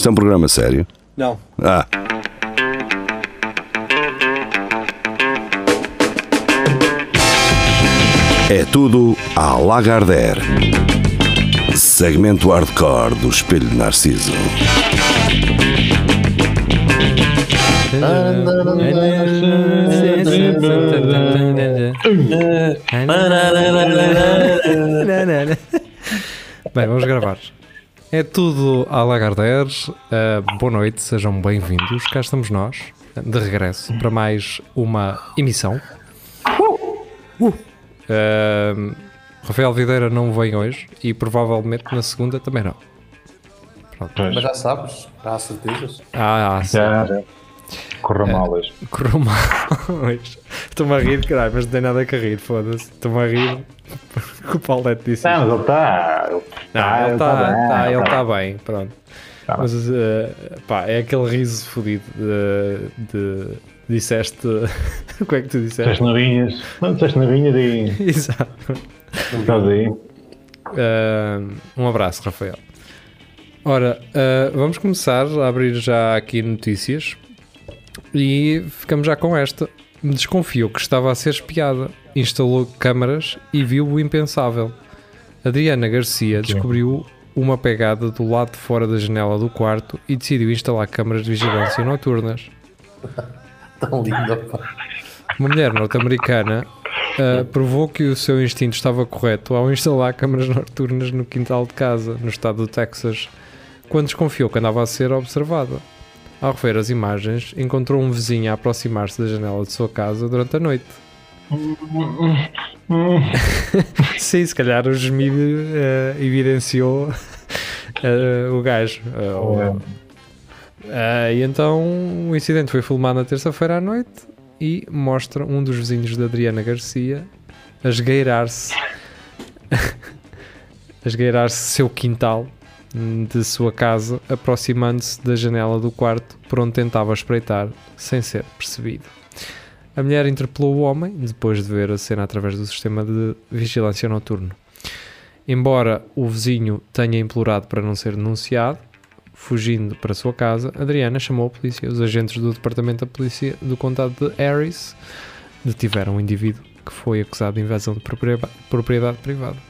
Isto é um programa sério? Não. Ah. É tudo à Lagardère. Segmento hardcore do Espelho de Narciso. Bem, vamos gravar. É tudo à Lagardère. Uh, boa noite, sejam bem-vindos. Cá estamos nós, de regresso, para mais uma emissão. Uh, Rafael Videira não vem hoje e provavelmente na segunda também não. Pronto. Mas já sabes, há certezas. Ah, ah, sim. Já, já. Correu mal hoje. Correu mal hoje. Estou-me a rir, caralho, mas não tem nada a rir, foda-se. Estou-me a rir porque o Paulette disse Não, mas ele está. Não, ele está bem, tá, ele tá tá bem, pronto. Tá bem. Mas uh, pá, é aquele riso fodido de, de- Disseste. Como é que tu disseste? Disseste navinhas. Não, disseste navinhas e. Exato. Estás aí. Uh, um abraço, Rafael. Ora, uh, vamos começar a abrir já aqui notícias e ficamos já com esta. Desconfiou que estava a ser espiada, instalou câmaras e viu o impensável. Adriana Garcia descobriu uma pegada do lado de fora da janela do quarto e decidiu instalar câmaras de vigilância noturnas. Tão lindo, pá. Uma mulher norte-americana uh, provou que o seu instinto estava correto ao instalar câmaras noturnas no quintal de casa, no estado do Texas, quando desconfiou que andava a ser observada. Ao rever as imagens, encontrou um vizinho a aproximar-se da janela de sua casa durante a noite. Sim, se calhar o gemido uh, evidenciou uh, o gajo. Uh, e então o incidente foi filmado na terça-feira à noite e mostra um dos vizinhos da Adriana Garcia a esgueirar-se a esgueirar-se seu quintal de sua casa, aproximando-se da janela do quarto por onde tentava espreitar sem ser percebido. A mulher interpelou o homem depois de ver a cena através do sistema de vigilância noturno. Embora o vizinho tenha implorado para não ser denunciado, fugindo para sua casa, Adriana chamou a polícia. Os agentes do departamento da polícia do condado de Harris detiveram um indivíduo que foi acusado de invasão de propriedade privada.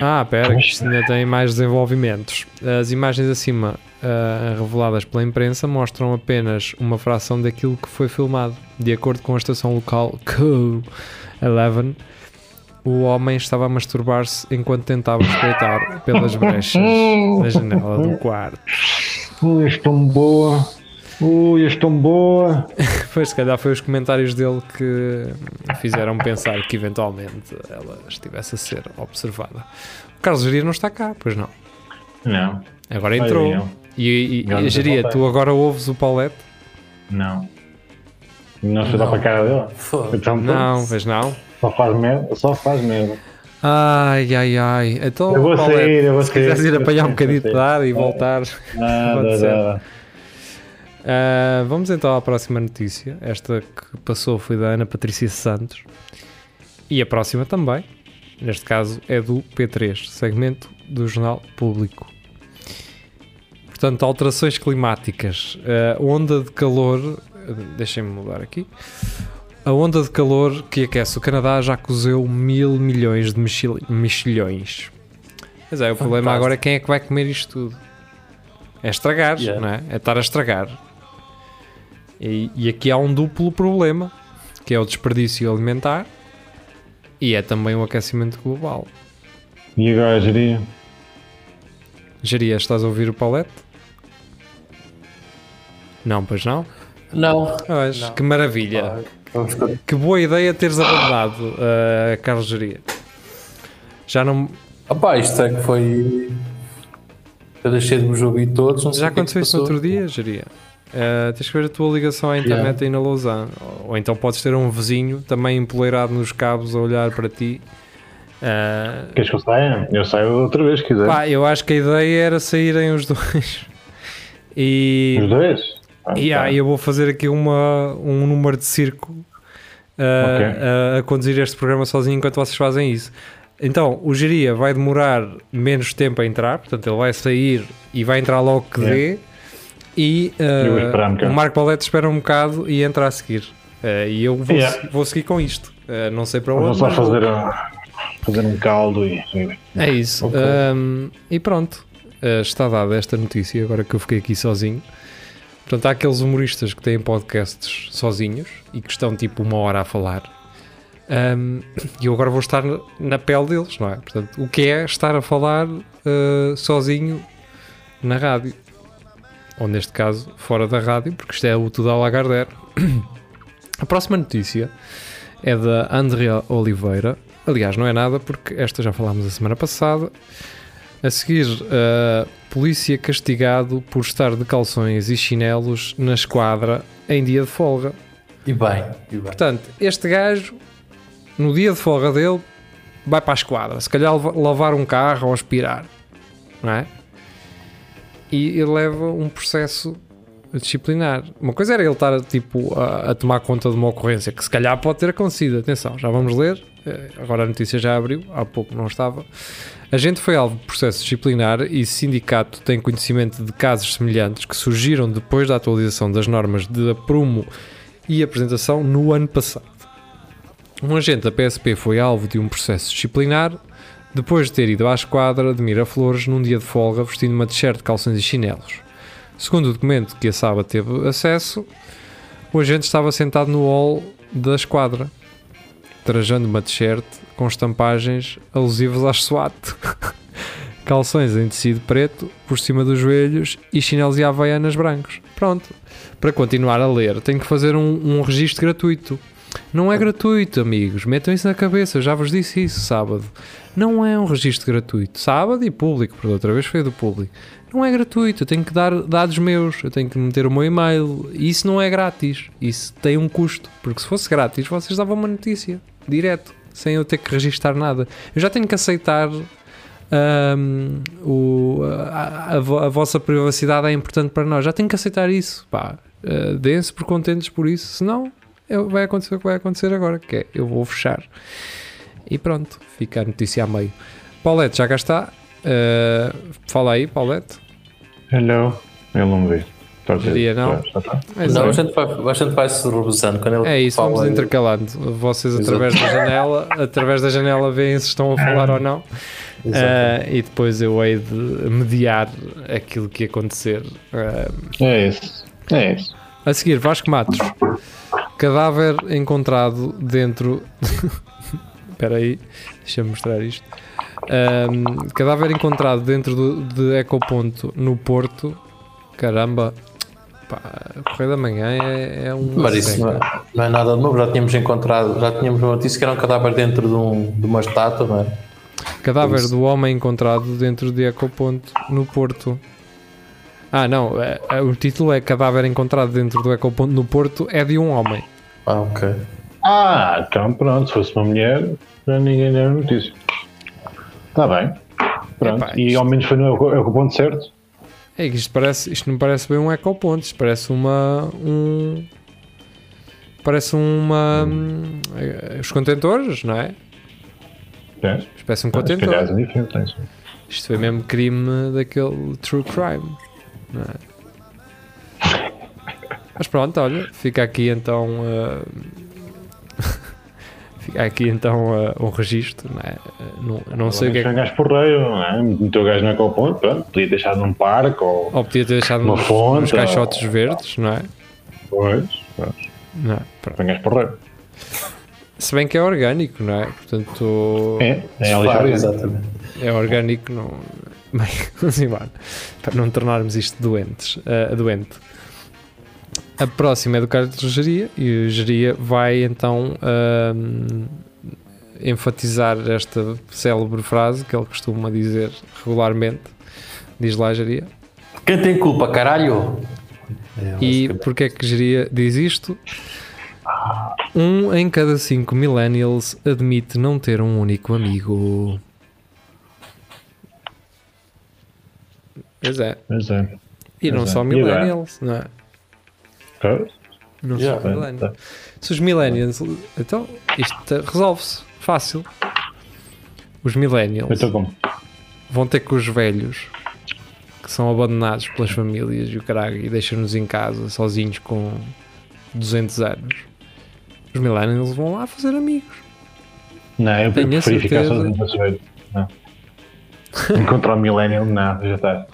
Ah, pera, que isto ainda tem mais desenvolvimentos. As imagens acima ah, reveladas pela imprensa mostram apenas uma fração daquilo que foi filmado. De acordo com a estação local Q11, o homem estava a masturbar-se enquanto tentava espreitar pelas brechas da janela do quarto. Ui, tão boa. Ui, és tão boa. Pois, se calhar foi os comentários dele que fizeram pensar que eventualmente ela estivesse a ser observada. O Carlos Geria não está cá, pois não. Não, Agora entrou. não. E, e, e Geria, voltei. tu agora ouves o Paulette? não. Não se dá para a cara dele. Foda. Então, Não, pois não. Só faz merda. Só faz merda. Ai, ai, ai. Então, Eu vou Paulette, sair, eu vou se sair. quiseres ir apanhar um bocadinho de ar e voltar. Nada, nada. Ah, vamos então à próxima notícia. Esta que passou foi da Ana Patrícia Santos. E a próxima também. Neste caso é do P3, segmento do Jornal Público. Portanto, alterações climáticas. A onda de calor. Deixem-me mudar aqui. A onda de calor que aquece o Canadá já cozeu mil milhões de mexil- mexilhões. Mas é, o problema Fantástico. agora é quem é que vai comer isto tudo. É estragar, Yeah. não é? É estar a estragar. E, e aqui há um duplo problema, que é o desperdício alimentar e é também o aquecimento global. E agora, geria? Geria, estás a ouvir o Paulette? Não, pois não? Não. Pois, Não. que maravilha. Con- Que boa ideia teres abandonado a Carlos Geria. Já não. Opá, isto é que foi. Eu deixei de me ouvir todos. Não sei Já é que aconteceu isso no outro dia, Geria. Uh, tens que ver a tua ligação à internet aí na Lausanne. Ou, ou então podes ter um vizinho também empoleirado nos cabos a olhar para ti. Uh, Queres que eu saia? Eu saio outra vez, se quiser. pá, eu acho que a ideia era saírem os dois. E, Os dois? Ah, e tá. eu vou fazer aqui uma, um número de circo uh, Ok. a, conduzir este programa sozinho enquanto vocês fazem isso. Então, o geria vai demorar menos tempo a entrar, portanto, ele vai sair e vai entrar logo que É. dê. E uh, o Marco Paulette espera um bocado e entra a seguir. Uh, e eu vou, Yeah. se- vou seguir com isto. Uh, não sei para Vou onde. só vou. fazer, um- fazer um caldo e. É isso. Ok. Um, e pronto, está dada esta notícia, agora que eu fiquei aqui sozinho. Portanto, há aqueles humoristas que têm podcasts sozinhos e que estão tipo uma hora a falar. Um, e eu agora vou estar na- pele deles, não é? Portanto, o que é estar a falar sozinho na rádio? Ou neste caso, fora da rádio, porque isto é o Tudo a Lagardère. A próxima notícia é da Andrea Oliveira. Aliás, não é nada, porque esta já falámos a semana passada. A seguir, uh, polícia castigado por estar de calções e chinelos na esquadra em dia de folga. E bem, e bem. Portanto, este gajo, no dia de folga dele, vai para a esquadra. Se calhar lavar um carro ou aspirar. Não é? E ele leva um processo disciplinar. Uma coisa era ele estar tipo, a, a tomar conta de uma ocorrência que se calhar pode ter acontecido. Atenção, já vamos ler. Eh, Agora a notícia já abriu, há pouco não estava. A gente foi alvo de processo disciplinar e sindicato tem conhecimento de casos semelhantes que surgiram depois da atualização das normas de aprumo e apresentação no ano passado. Um agente da PSP foi alvo de um processo disciplinar depois de ter ido à esquadra de Miraflores num dia de folga vestindo uma t-shirt, calções e chinelos. Segundo o documento que a Saba teve acesso, o agente estava sentado no hall da esquadra, trajando uma t-shirt com estampagens alusivas às SWAT. Calções em tecido preto por cima dos joelhos e chinelos e havaianas brancos. Pronto. Para continuar a ler, tenho que fazer um, um registro gratuito. Não é gratuito, amigos. Metam isso na cabeça. Eu já vos disse isso sábado. Não é um registro gratuito. Sábado e público, porque outra vez foi do público. Não é gratuito. Eu tenho que dar dados meus. Eu tenho que meter o meu e-mail. Isso não é grátis. Isso tem um custo. Porque se fosse grátis, vocês davam uma notícia. Direto. Sem eu ter que registar nada. Eu já tenho que aceitar. hum, o, a, a a vossa privacidade é importante para nós. Já tenho que aceitar isso. Pá, uh, deem-se por contentes por isso. Senão, vai acontecer o que vai acontecer agora. Que é, eu vou fechar. E pronto, fica a notícia a meio. Paulette, já cá está. Uh, fala aí, Paulette. Hello. Ele não me vê. Diria não. Já, já está. É, Não, a gente vai, a gente vai se revezando. Quando ele é isso, fala, vamos intercalando. Vocês Exato. através da janela, através da janela veem se estão a falar ou não. Uh, e depois eu hei de mediar aquilo que acontecer. Uh, É isso. É isso. a seguir, Vasco Matos. Cadáver encontrado dentro. Espera aí, deixa-me mostrar isto. Um, cadáver encontrado dentro do, de Ecoponto no Porto. Caramba, pá, Correio da Manhã é, é um. Mas isso não é, não é nada de novo. Já tínhamos encontrado, já tínhamos uma notícia que era um cadáver dentro de, um, de uma estátua, não é? Cadáver Isso. do homem encontrado dentro de Ecoponto no Porto. Ah, não, é- é- o título é Cadáver encontrado dentro do Ecoponto no Porto é de um homem. Ah, ok. Ah, então pronto. Se fosse uma mulher, já ninguém deu notícia. Está bem. Pronto. Epá, e isto- ao menos foi no, é o ponto certo. É que isto, parece, isto não parece bem um ecoponto, isto parece uma. Um, parece uma. hum, os contentores, não é? É. Isto parece um calhar contentor. é é. Isto foi mesmo crime daquele true crime, é? Mas pronto, olha, fica aqui então. eh, fica aqui então eh, um registro, não é? Não, não sei o que é que. um gajo porreiro, não é? Meteu o gajo no ecoponto, pronto. Podia deixar num parque ou. Ou podia ter deixado Uma nos, fonte, nos caixotes verdes, não é? Pois. pronto. Não é? Pronto. Foi um gajo porreiro. Se bem que é orgânico, não é? Portanto. É, é Claro, fora. exatamente. é orgânico, não. Bem, vamos embora. Para não tornarmos isto doentes, eh, doente. A próxima é do Carlos de Geria e o Geria vai então ahm, enfatizar esta célebre frase que ele costuma dizer regularmente. Diz lá, Geria. Quem tem culpa, caralho? É, E basicamente. porquê é que Geria diz isto? Um em cada cinco millennials admite não ter um único amigo. Pois é. Mas é. E não Pois é. só agora? millennials, não é? Pois. Não só millennials. Se os millennials. Então, isto resolve-se. Fácil. os millennials como. vão ter com os velhos que são abandonados pelas famílias e o caralho e deixam-nos em casa sozinhos com 200 anos. Os millennials vão lá fazer amigos. Não, eu Tenho a preferi ficar sozinho saber. Não. Encontrar o Millennium, não, já está.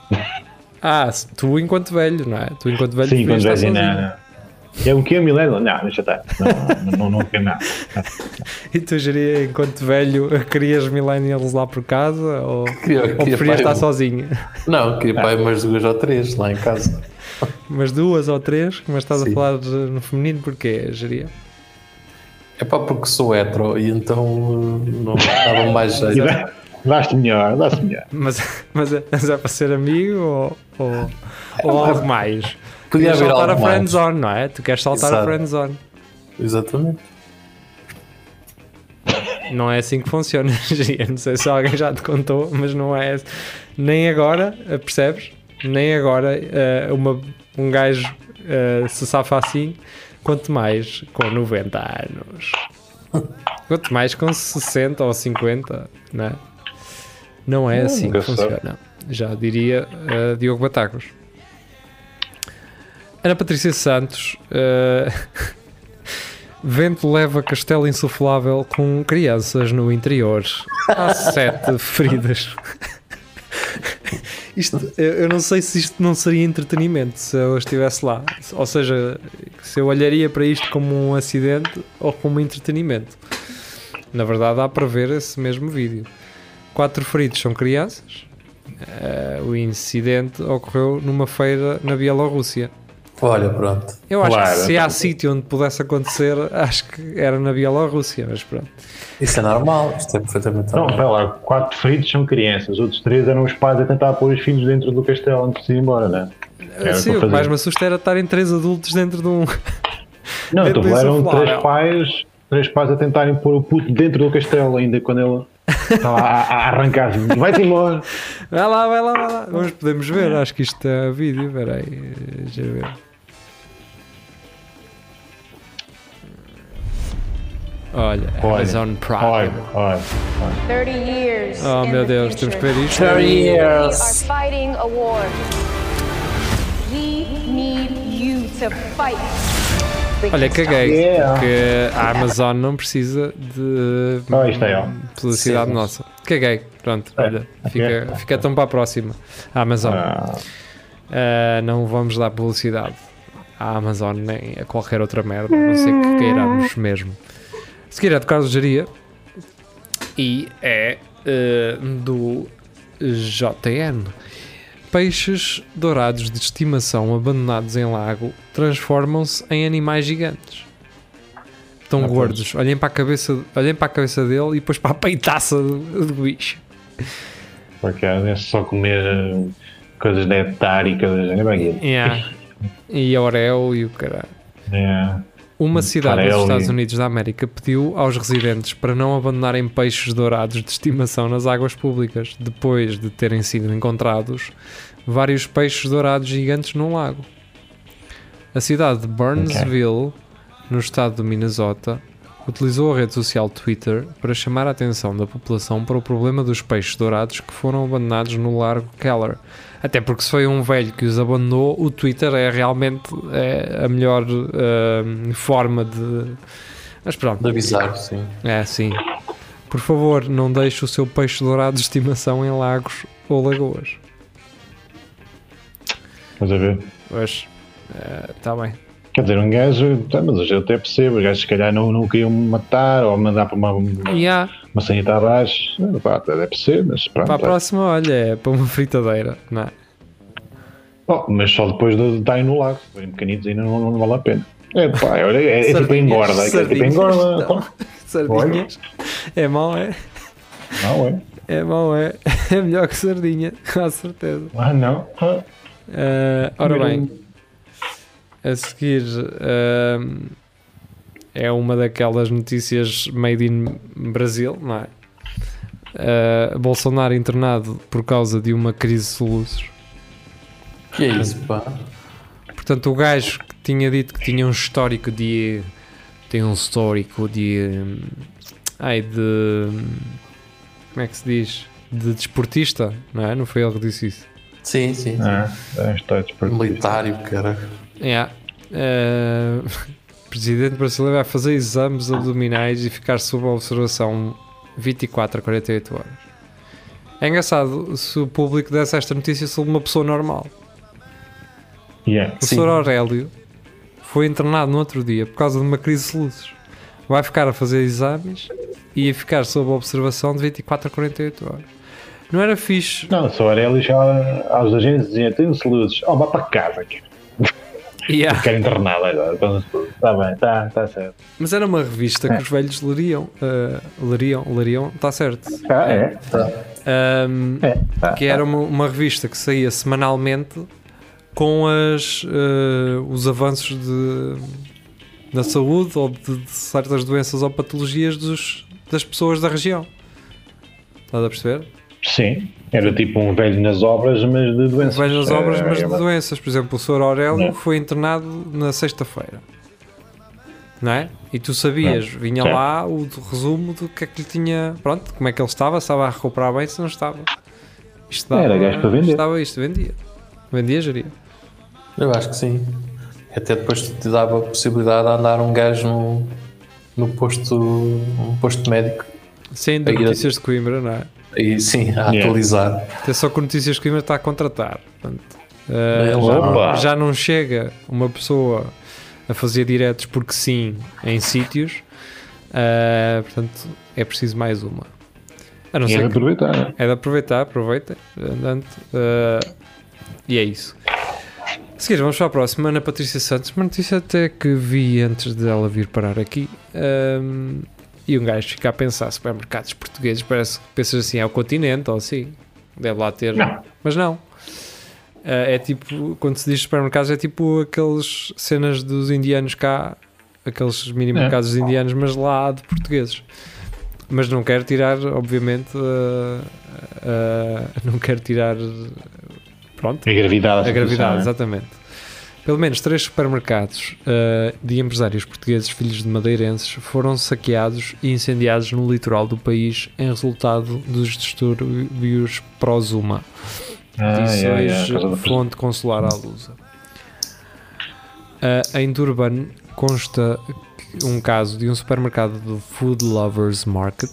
Ah, tu enquanto velho, não é? Tu enquanto velho Sim, vais estar não, não. É o que é Millennium? Não, já está. Não, não, não quero nada. E tu geria enquanto velho querias millennials lá por casa ou, Queria, ou queria preferias pai- estar sozinho? Não, queria pai umas duas ou três lá em casa. Mas duas ou três, mas estás a Sim. falar de- no feminino porquê, geria? É pá, porque sou hetero e então uh, não dava mais jeito. Dá- Dá-se melhor, dá-se melhor. Mas, mas, é, mas é para ser amigo ou, ou, ou algo mais? Podia Queres haver saltar a friendzone, não é? Tu queres saltar a Exato. friendzone. Exatamente. Não é assim que funciona. Não sei se alguém já te contou, mas não é assim. Nem agora, percebes? Nem agora eh, uma, um gajo eh, se safa assim, quanto mais com 90 anos. Quanto mais com 60 ou 50, não é? Não é assim que sabe. funciona. Já diria eh, Diogo Batacos. Ana Patrícia Santos. eh, Vento leva castelo insuflável com crianças no interior. Há sete feridas. Isto, eu não sei se isto não seria entretenimento se eu estivesse lá. Ou seja, se eu olharia para isto como um acidente ou como entretenimento. Na verdade, dá para ver esse mesmo vídeo. Quatro feridos são crianças. Eh, o incidente ocorreu numa feira na Bielorrússia. Olha, pronto. Eu acho Claro. que se há sítio onde pudesse acontecer, acho que era na Bielorrússia, mas pronto. Isso é normal, isto é perfeitamente Não, normal. espera lá, quatro feridos são crianças, os outros três eram os pais a tentar pôr os filhos dentro do castelo antes de ir embora, né? Era Sim, o que mais me assusta era estarem três adultos dentro de um. Não, então eram três pais, três pais a tentarem pôr o puto dentro do castelo ainda quando ele estava a, a arrancar. Vai-te embora! Vai lá, vai lá, vai lá. Vamos, podemos ver, acho que isto é vídeo. Espera aí, deixa eu ver. Olha, Olha, Amazon Prime. Olha, olha, olha. 30 years. Oh meu Deus, temos que ver isto. 30 We are years. fighting a war. We need you to fight. Olha, caguei. Yeah. Porque a Amazon não precisa de Oh, isto é, ó. publicidade Sim. nossa. Caguei. Pronto, É, olha, fica, ok. fica tão para a próxima. A Amazon. Ah, Uh, não vamos dar publicidade à Amazon nem a qualquer outra merda, a não ser que queiramos mesmo. A seguir é de Carlos Jaria e é uh, do JN. Peixes dourados de estimação abandonados em lago transformam-se em animais gigantes. Estão Ah, gordos. Olhem para, a cabeça, olhem para a cabeça dele e depois para a peitaça do, do bicho. porque é só comer eh, coisas de hectare e coisas. É Yeah. E a Oreo e o caralho. é. Uma cidade Farelo dos Estados e- Unidos da América pediu aos residentes para não abandonarem peixes dourados de estimação nas águas públicas, depois de terem sido encontrados vários peixes dourados gigantes num lago. A cidade de Burnsville, no estado do Minnesota, utilizou a rede social Twitter para chamar a atenção da população para o problema dos peixes dourados que foram abandonados no Largo Keller. Até porque se foi um velho que os abandonou, o Twitter é realmente é, a melhor ah, forma de. Mas pronto, De avisar, sim. é assim. Por favor, não deixe o seu peixe dourado de estimação em lagos ou lagoas. Estás a ver? Mas está bem. Quer dizer, um gajo, tá, mas eu até percebo, os gajos se calhar não, não queriam me matar ou mandar para uma, há, uma sanita abaixo. Pá, até deve ser, mas pronto. para a é. próxima, olha, é para uma fritadeira. Não é? Oh, mas só depois de estarem no lago. Bem pequenitos ainda não, não vale a pena. É pá, é, é, é tipo engorda. É, tipo sardinhas, engorda. não. Sardinhas. É mau, é? Não, é? É mau, é? É melhor que sardinha, com certeza. Ah, não. Ah, Ah, ora bem, a seguir ahm, é uma daquelas notícias made in Brasil, não é? Ah, Bolsonaro internado por causa de uma crise de soluços. Que é isso, pá? Portanto, o gajo que tinha dito que tinha um histórico de. Tem um histórico de. Ai, de. Como é que se diz? De desportista, não é? Não foi ele que disse isso. Sim, sim. sim. Ah, é, está desportista. Militário, cara. Yeah. Eh, o presidente brasileiro vai fazer exames abdominais e ficar sob observação 24 a 48 horas. É engraçado se o público desse esta notícia sobre uma pessoa normal. Yeah. O. Sr. Aurélio foi internado no outro dia por causa de uma crise de luzes. Vai ficar a fazer exames e a ficar sob observação de 24 a 48 horas. Não era fixe. Não, só Aurélio já aos agentes dizia: tem-se luzes, oh, vá para casa, que Yeah. quero internado agora. Está bem, está tá certo. Mas era uma revista que os velhos leriam. eh, leriam, leriam, está certo. Ah, é? Ahm, É. Tá, que era uma, uma revista que saía semanalmente com as, eh, os avanços de, da saúde ou de, de certas doenças ou patologias dos, das pessoas da região. Estás a perceber? Sim, era tipo um velho nas obras, mas de doenças. Vejo as obras, É, mas é de uma- doenças. Por exemplo, o Sr. Aurélio É. foi internado na sexta-feira. Não é? E tu sabias, vinha Certo. lá o resumo do que é que lhe tinha. Pronto, como é que ele estava, se estava a recuperar bem, se não estava. Isto Era gajo para vender. Estava isto, vendia. Vendia, geria. Eu acho que sim. Até depois te dava a possibilidade de andar um gajo no, no posto, um posto médico. Sim, de Aí, notícias de Coimbra, não é? E sim, a Yeah. atualizar. Até só que o Notícias de Coimbra está a contratar. Portanto, É, já, já não chega uma pessoa a fazer diretos porque sim em sítios. eh, portanto, é preciso mais uma. A não é de aproveitar. né? é de aproveitar, aproveitem. Portanto, eh, e é isso. A seguir, vamos para a próxima. Ana Patrícia Santos, uma notícia até que vi antes dela vir parar aqui. Ahm, e um gajo fica a pensar: supermercados portugueses, parece que pensas assim, é o continente ou assim. Deve lá ter. Não. Mas não. Ah, é tipo, quando se diz supermercados, é tipo aqueles cenas dos indianos cá, aqueles mini mercados indianos, mas lá de portugueses. Mas não quero tirar, obviamente, ah, ah, não quero tirar. Pronto, A gravidade. a gravidade, situação, exatamente. Pelo menos três supermercados uh, de empresários portugueses, filhos de madeirenses, foram saqueados e incendiados no litoral do país em resultado dos distúrbios pró-Zuma. Ah, Diz yeah, yeah, da- fonte consular à Lusa. Uh, em Durban consta um caso de um supermercado do Food Lovers Market,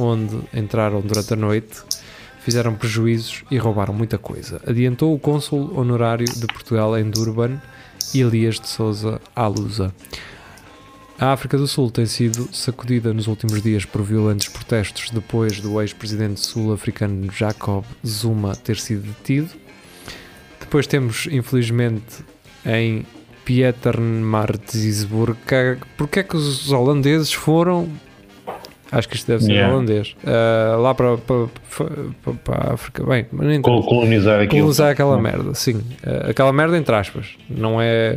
onde entraram durante a noite, fizeram prejuízos e roubaram muita coisa. Adiantou o cônsul honorário de Portugal em Durban, Elias de Souza Alusa. A África do Sul tem sido sacudida nos últimos dias por violentos protestos depois do ex-presidente sul-africano Jacob Zuma ter sido detido. Depois temos, infelizmente, em Pietermaritzburg, que- porque é que os holandeses foram Acho que isto deve ser Yeah. holandês. Ah, lá para, para, para, para a África. Bem, mas não interessa. Col- Colonizar aquilo. Colonizar aquela merda, sim. Ah, aquela merda entre aspas. Não é.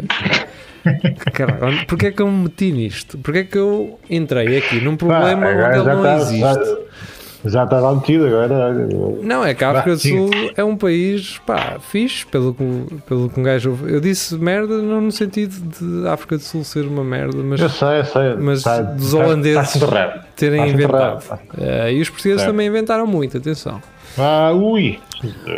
Caralho, porque é que eu me meti nisto? Porque é que eu entrei aqui num Pá, problema agora onde ele não tá- existe? Já, já estava metido agora. Não, é que a África do Sul é um país, pá, fixe, pelo que, pelo que um gajo. Eu disse merda não no sentido de a África do Sul ser uma merda, mas Eu sei, eu sei. Mas Tá- dos tá- holandeses- tá-se errado. terem inventado. Ah, e os portugueses Certo. também inventaram muito, atenção. Ah, ui.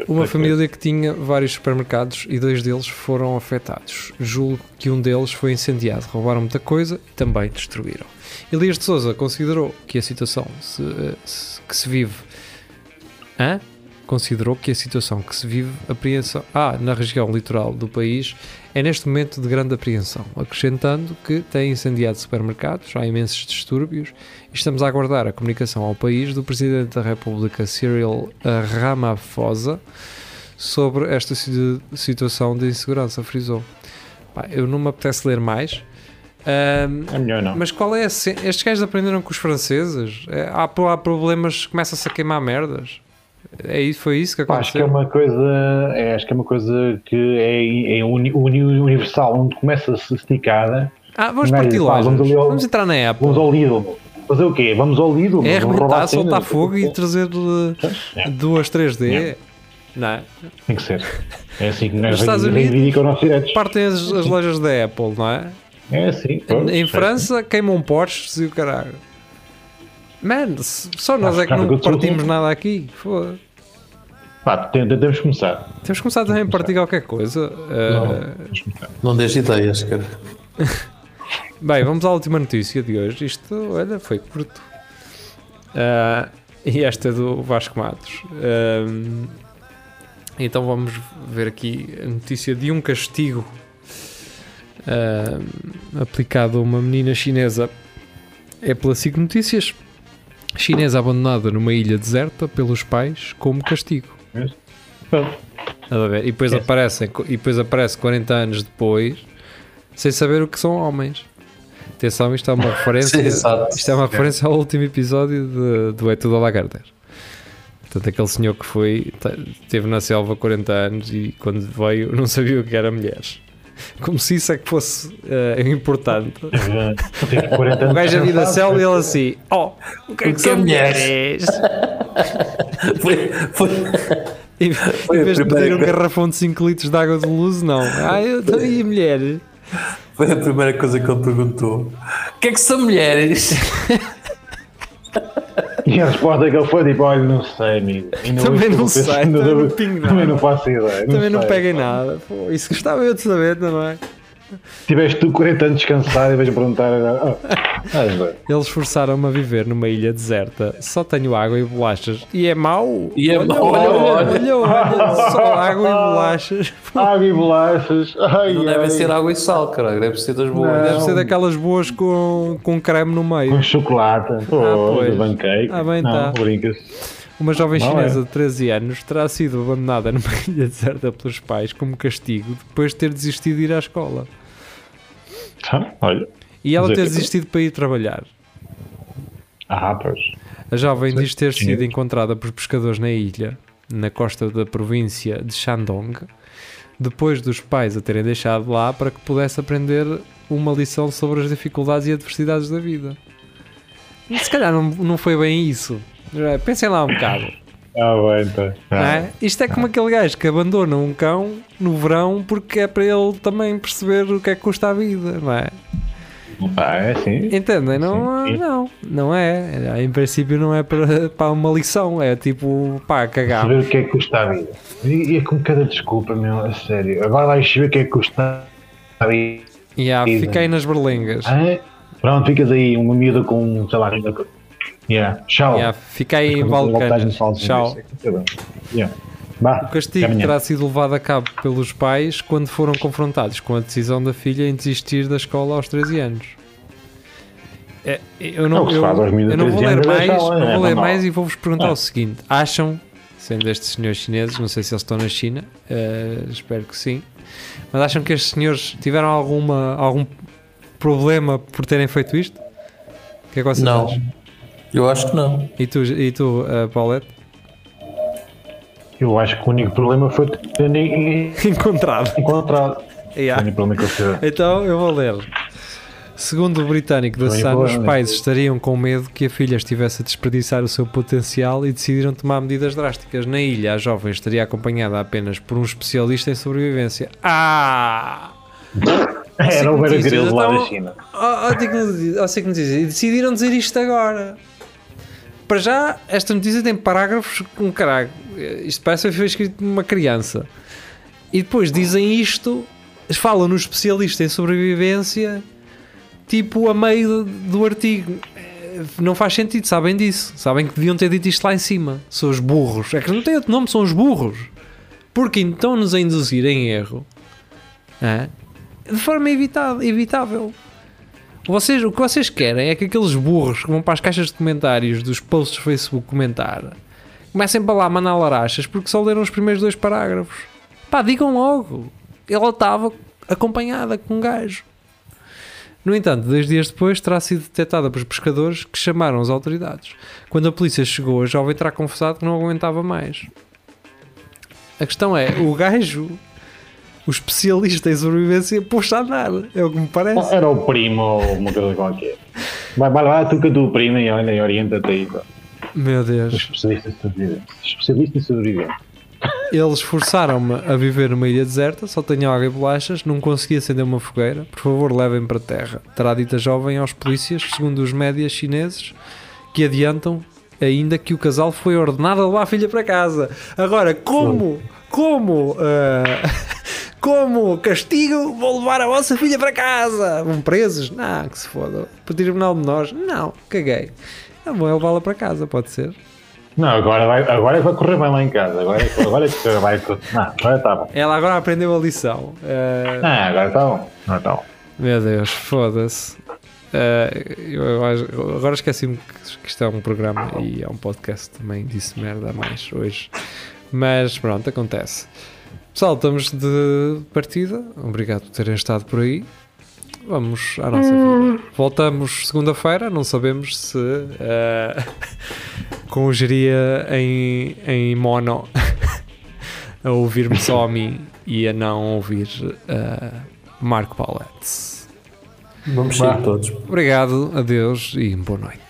Uma família que tinha vários supermercados e dois deles foram afetados. Julgo que um deles foi incendiado. Roubaram muita coisa e também destruíram. Elias de Souza considerou que a situação se- eh, se- que se vive. Hã? Considerou que a situação que se vive apreensão, ah, na região litoral do país é neste momento de grande apreensão, acrescentando que tem incendiado supermercados, há imensos distúrbios e estamos a aguardar a comunicação ao país do Presidente da República Cyril Ramaphosa sobre esta si- situação de insegurança, frisou. Pá, eu não me apetece ler mais. Ahm, É melhor não. mas qual é a Estes gajos aprenderam com os franceses? É, há, há problemas, começa-se a queimar merdas. É isso, foi isso que Pá, acho que é aconteceu? uma coisa, é, acho que é uma coisa que é, é uni- uni- universal, onde começa a se esticar. Ah, vamos é partir lá. vamos ao- vamos entrar na Apple. Vamos ao Lidl. Fazer o quê? Vamos ao Lidl. É arrebentar, soltar fogo e trazer eh, duas 3D. Yeah. Não é? Tem que ser. É assim que nós Estados Unidos- reivindicam nossos direitos. Partem as, as lojas da Apple, não é? É assim. pois, em é. França queimam Porsches e o caralho. Man, só nós é que não partimos nada aqui. Foda. Pá, tem- temos que começar. Temos que começar também a partir qualquer coisa. Uh, começar. Não dês ideias, cara. Bem, vamos à última notícia de hoje. Isto, olha, foi curto. Ah, e esta é do Vasco Matos. Ahm, então vamos ver aqui a notícia de um castigo ahm, aplicado a uma menina chinesa. É pela SIC Notícias. Chinesa abandonada numa ilha deserta pelos pais como castigo. E depois, É. aparecem, e depois aparece 40 anos depois sem saber o que são homens. Atenção, isto é uma referência. Isto é uma referência ao último episódio de, do É Tudo a Lagarder. Portanto, aquele senhor que foi, te- esteve na selva 40 anos e quando veio não sabia o que era mulheres. Como se isso é que fosse eh, importante. 40 O gajo a vida selva e ele assim: Oh, o que é que é são mulheres?" mulheres? Foi, foi, Em, Foi em vez de pedir um coisa- garrafão de 5 litros de água de luz, não. Ah, eu estou aí, mulher. foi a primeira coisa que ele perguntou. O que é que são mulheres? E a resposta que ele foi tipo: olha, não sei, amigo. Ainda Também não sei, também não Também nada. não faço ideia. Também não sei. peguem nada. Pô, isso gostava eu de saber também. Tiveste tu 40 anos descansado e vais perguntar. Oh, ah. Eles forçaram-me a viver numa ilha deserta. Só tenho água e bolachas. E é mau. E é olha, mau, olha, olha. olha, olha, Só água e bolachas. Água e bolachas. Ai, Não ai. devem ser água e sal, caralho. Deve ser das boas. Não. Deve ser daquelas boas com, com creme no meio. Com chocolate. Pô, pois. do pancake. Ah, bem, não, tá. brincas. Uma jovem Não chinesa é. de 13 anos terá sido abandonada numa ilha deserta pelos pais como castigo depois de ter desistido de ir à escola. Tá, olha. E ela ter desistido para ir trabalhar. Ah, pois. A jovem diz ter sido encontrada por pescadores na ilha, na costa da província de Shandong, depois dos pais a terem deixado lá para que pudesse aprender uma lição sobre as dificuldades e adversidades da vida. Se calhar não, não foi bem isso. Pensem lá um bocado. Ah, bem, tá. não é? Isto é como aquele gajo que abandona um cão no verão porque é para ele também perceber o que é que custa a vida, não é? Ah, é assim. Entendem? Não, Sim, sim. não, não é. Em princípio não é para, para uma lição, é tipo, pá, cagar. Saber o que é que custa a vida. E, e é com cada desculpa, meu, a sério. Agora vais saber o que é que custa a vida. E há, fiquei nas berlengas. Ah, Pronto, ficas aí, uma miúda com, sei lá, Yeah. Tchau. Yeah, fiquei em Quando voltares, Balcanas. Tchau. É. Yeah. Vá, O castigo terá sido levado a cabo pelos pais quando foram confrontados com a decisão da filha em desistir da escola aos 13 anos. É, eu É não, se eu, eu não vou 13 ler mais, não é vou ler mais e vou-vos perguntar Ah. o seguinte: acham, sendo estes senhores chineses, não sei se eles estão na China, eh, espero que sim, mas acham que estes senhores tiveram alguma, algum problema por terem feito isto? O que é que vocês Não. acham? Eu acho que não. E tu, e tu eh, Paulette? Eu acho que o único problema foi ter Encontrado. encontrado. O Yeah. único problema que eu. Então eu vou ler. Segundo o britânico da Sun, os né? pais estariam com medo que a filha estivesse a desperdiçar o seu potencial e decidiram tomar medidas drásticas. Na ilha, a jovem estaria acompanhada apenas por um especialista em sobrevivência. Ah! Era o Beira lá da então- China. Oh, sei que notícias. E decidiram dizer isto agora. Para já, esta notícia tem parágrafos com caralho. Isto parece que foi escrito por uma criança. E depois dizem isto, falam no especialista em sobrevivência, tipo a meio do, artigo. Eh, Não faz sentido, sabem disso. Sabem que deviam ter dito isto lá em cima. São os burros. É que não tem outro nome, são os burros. Porque então nos a induzir em erro. Hã? de forma evitável. Vocês, o que vocês querem é que aqueles burros que vão para as caixas de comentários dos posts do Facebook comentar comecem para lá mandar larachas porque só leram os primeiros dois parágrafos. Pá, digam logo. Ela estava acompanhada com um gajo. No entanto, dois dias depois terá sido detectada por pescadores que chamaram as autoridades. Quando a polícia chegou, a jovem terá confessado que não aguentava mais. A questão é, o gajo, o especialista em sobrevivência, pôs-se a andar. É o que me parece. Era o primo ou uma coisa qualquer. Vai, vai lá, tu que a tua prima e olha, orienta-te aí. Meu Deus. Especialista em sobrevivência. Especialista em sobrevivência. Eles forçaram-me a viver numa ilha deserta, só tenho água e bolachas, não consegui acender uma fogueira. Por favor, levem para terra. Terá dito a jovem aos polícias, segundo os médias chineses, que adiantam ainda que o casal foi ordenado a levar a filha para casa. Agora, como, como, ah, como castigo, vou levar a vossa filha para casa? Vão presos? Não, que se foda. Por tribunal de menores? Não, caguei. Eu vou levá-la para casa, pode ser. Não, agora, vai, agora é vai correr bem lá em casa. Agora, é que- agora é vai. Não, agora está bom. Ela agora aprendeu a lição. Ah, Ah, agora está bom. Agora está bom. Meu Deus, foda-se. Eh, eu- agora esqueci-me que que isto é um programa e é um podcast também. Disse merda mais hoje. Mas pronto, acontece. Pessoal, estamos de partida. Obrigado por terem estado por aí. Vamos à nossa vida. Voltamos segunda-feira. Não sabemos se eh, com o geria em, em mono a ouvir-me só a mim e a não ouvir eh, Marco Pauletes. Vamos sair todos. Obrigado, adeus e boa noite.